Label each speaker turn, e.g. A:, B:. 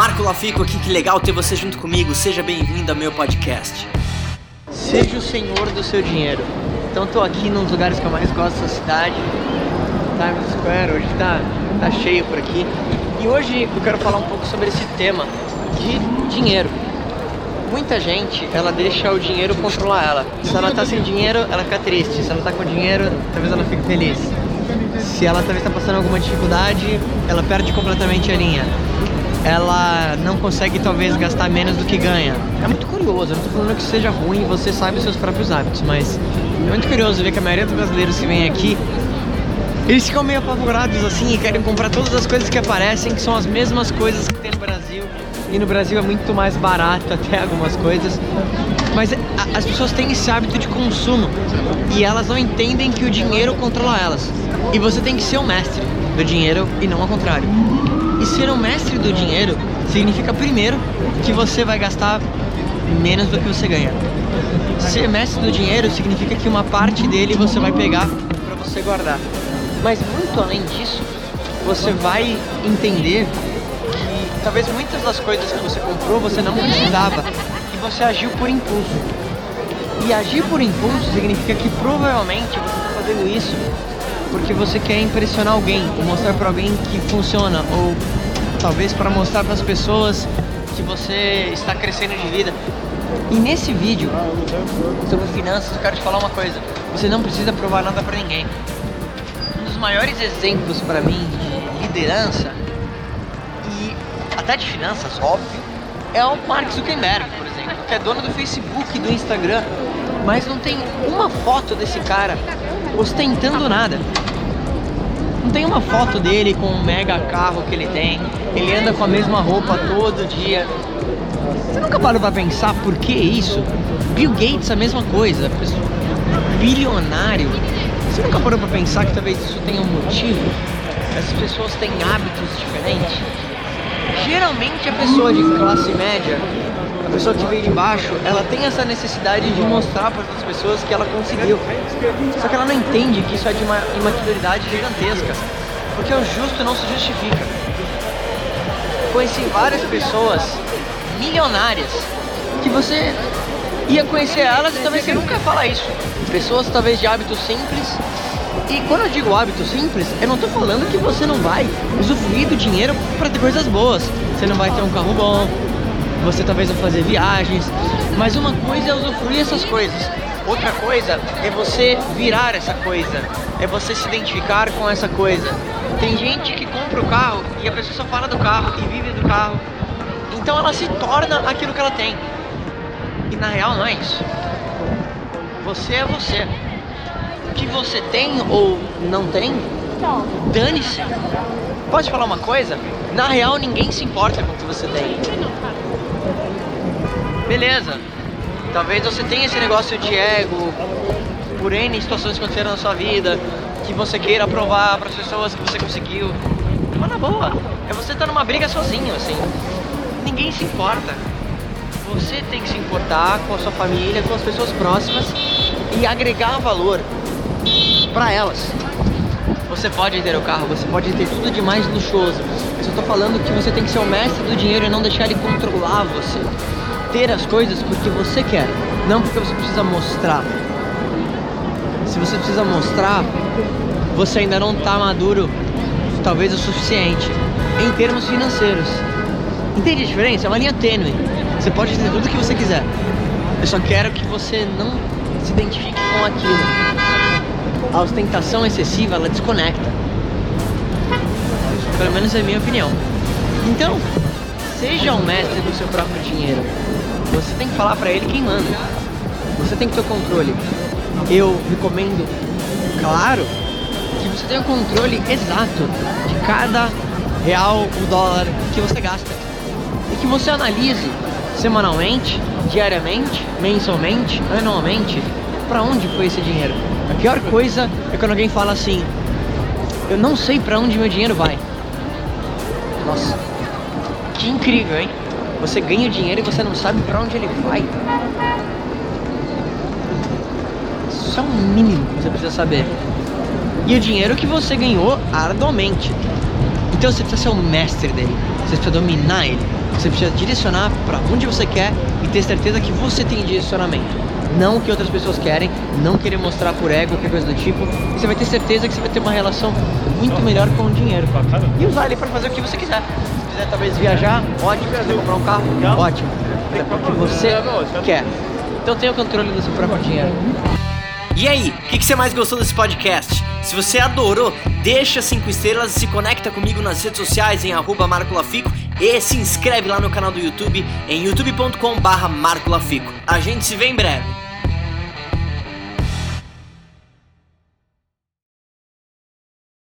A: Marco Lafico aqui, que legal ter você junto comigo. Seja bem-vindo ao meu podcast.
B: Seja o senhor do seu dinheiro. Então tô aqui num dos lugares que eu mais gosto da cidade, Times Square, hoje tá, tá cheio por aqui. E hoje eu quero falar um pouco sobre esse tema de dinheiro. Muita gente, ela deixa o dinheiro controlar ela. Se ela tá sem dinheiro, ela fica triste. Se ela tá com dinheiro, talvez ela fique feliz. Se ela talvez tá passando alguma dificuldade, ela perde completamente a linha ela não consegue talvez gastar menos do que ganha. É muito curioso, eu não tô falando que seja ruim, você sabe os seus próprios hábitos, mas é muito curioso ver que a maioria dos brasileiros que vem aqui, eles ficam meio apavorados assim e querem comprar todas as coisas que aparecem, que são as mesmas coisas que tem no Brasil. E no Brasil é muito mais barato até algumas coisas. Mas as pessoas têm esse hábito de consumo e elas não entendem que o dinheiro controla elas. E você tem que ser o mestre do dinheiro e não ao contrário. Ser um mestre do dinheiro significa primeiro que você vai gastar menos do que você ganha. Ser mestre do dinheiro significa que uma parte dele você vai pegar para você guardar. Mas muito além disso, você vai entender que talvez muitas das coisas que você comprou você não precisava e você agiu por impulso. E agir por impulso significa que provavelmente você está fazendo isso porque você quer impressionar alguém, ou mostrar para alguém que funciona, ou talvez para mostrar para as pessoas que você está crescendo de vida. E nesse vídeo sobre finanças, eu quero te falar uma coisa: você não precisa provar nada para ninguém. Um dos maiores exemplos para mim de liderança e até de finanças, óbvio, é o Mark Zuckerberg, por exemplo, que é dono do Facebook e do Instagram, mas não tem uma foto desse cara ostentando nada. Tem uma foto dele com o mega carro que ele tem. Ele anda com a mesma roupa todo dia. Você nunca parou pra pensar por que isso? Bill Gates a mesma coisa. Bilionário. Você nunca parou pra pensar que talvez isso tenha um motivo? Essas pessoas têm hábitos diferentes? Geralmente a pessoa de classe média a pessoa que veio de baixo, ela tem essa necessidade de mostrar para outras pessoas que ela conseguiu. Só que ela não entende que isso é de uma imaturidade gigantesca, porque o justo não se justifica. Conheci várias pessoas milionárias que você ia conhecer elas e talvez você nunca fala isso. Pessoas talvez de hábitos simples. E quando eu digo hábito simples, eu não estou falando que você não vai usufruir do dinheiro para ter coisas boas. Você não vai ter um carro bom, você talvez vai fazer viagens, mas uma coisa é usufruir essas coisas. Outra coisa é você virar essa coisa, é você se identificar com essa coisa. Tem gente que compra o carro e a pessoa só fala do carro e vive do carro. Então ela se torna aquilo que ela tem. E na real não é isso. Você é você. O que você tem ou não tem, dane-se. Pode falar uma coisa? Na real ninguém se importa com o que você tem beleza. Talvez você tenha esse negócio de ego por N situações que aconteceram na sua vida, que você queira provar para as pessoas que você conseguiu. Mas na boa, é você estar tá numa briga sozinho, assim. Ninguém se importa. Você tem que se importar com a sua família, com as pessoas próximas e agregar valor para elas. Você pode ter o carro, você pode ter tudo de mais luxuoso. Eu só tô falando que você tem que ser o mestre do dinheiro e não deixar ele controlar você ter as coisas porque você quer, não porque você precisa mostrar. Se você precisa mostrar, você ainda não está maduro, talvez o suficiente, em termos financeiros. Entende a diferença? É uma linha tênue. Você pode ter tudo o que você quiser. Eu só quero que você não se identifique com aquilo. A ostentação excessiva, ela desconecta. Pelo menos é a minha opinião. Então, seja o mestre do seu próprio dinheiro. Você tem que falar para ele quem manda. Você tem que ter o controle. Eu recomendo, claro, que você tenha o controle exato de cada real ou dólar que você gasta. E que você analise semanalmente, diariamente, mensalmente, anualmente, para onde foi esse dinheiro. A pior coisa é quando alguém fala assim: Eu não sei para onde meu dinheiro vai. Nossa, que incrível, hein? Você ganha dinheiro e você não sabe para onde ele vai. Isso é o mínimo que você precisa saber. E o dinheiro que você ganhou arduamente. Então você precisa ser o mestre dele. Você precisa dominar ele. Você precisa direcionar para onde você quer e ter certeza que você tem direcionamento. Não o que outras pessoas querem, não querer mostrar por ego, qualquer coisa do tipo. E você vai ter certeza que você vai ter uma relação muito melhor com o dinheiro. E usar ele para fazer o que você quiser. Se quiser talvez viajar, ótimo. Se quiser comprar um carro, ótimo. É porque você quer. Então tenha o controle do seu próprio dinheiro.
A: E aí, o que, que, você mais gostou desse podcast? Se você adorou, deixa 5 estrelas e se conecta comigo nas redes sociais em arroba marcolafico e se inscreve lá no canal do YouTube em youtube.com barra marcolafico. A gente se vê em breve.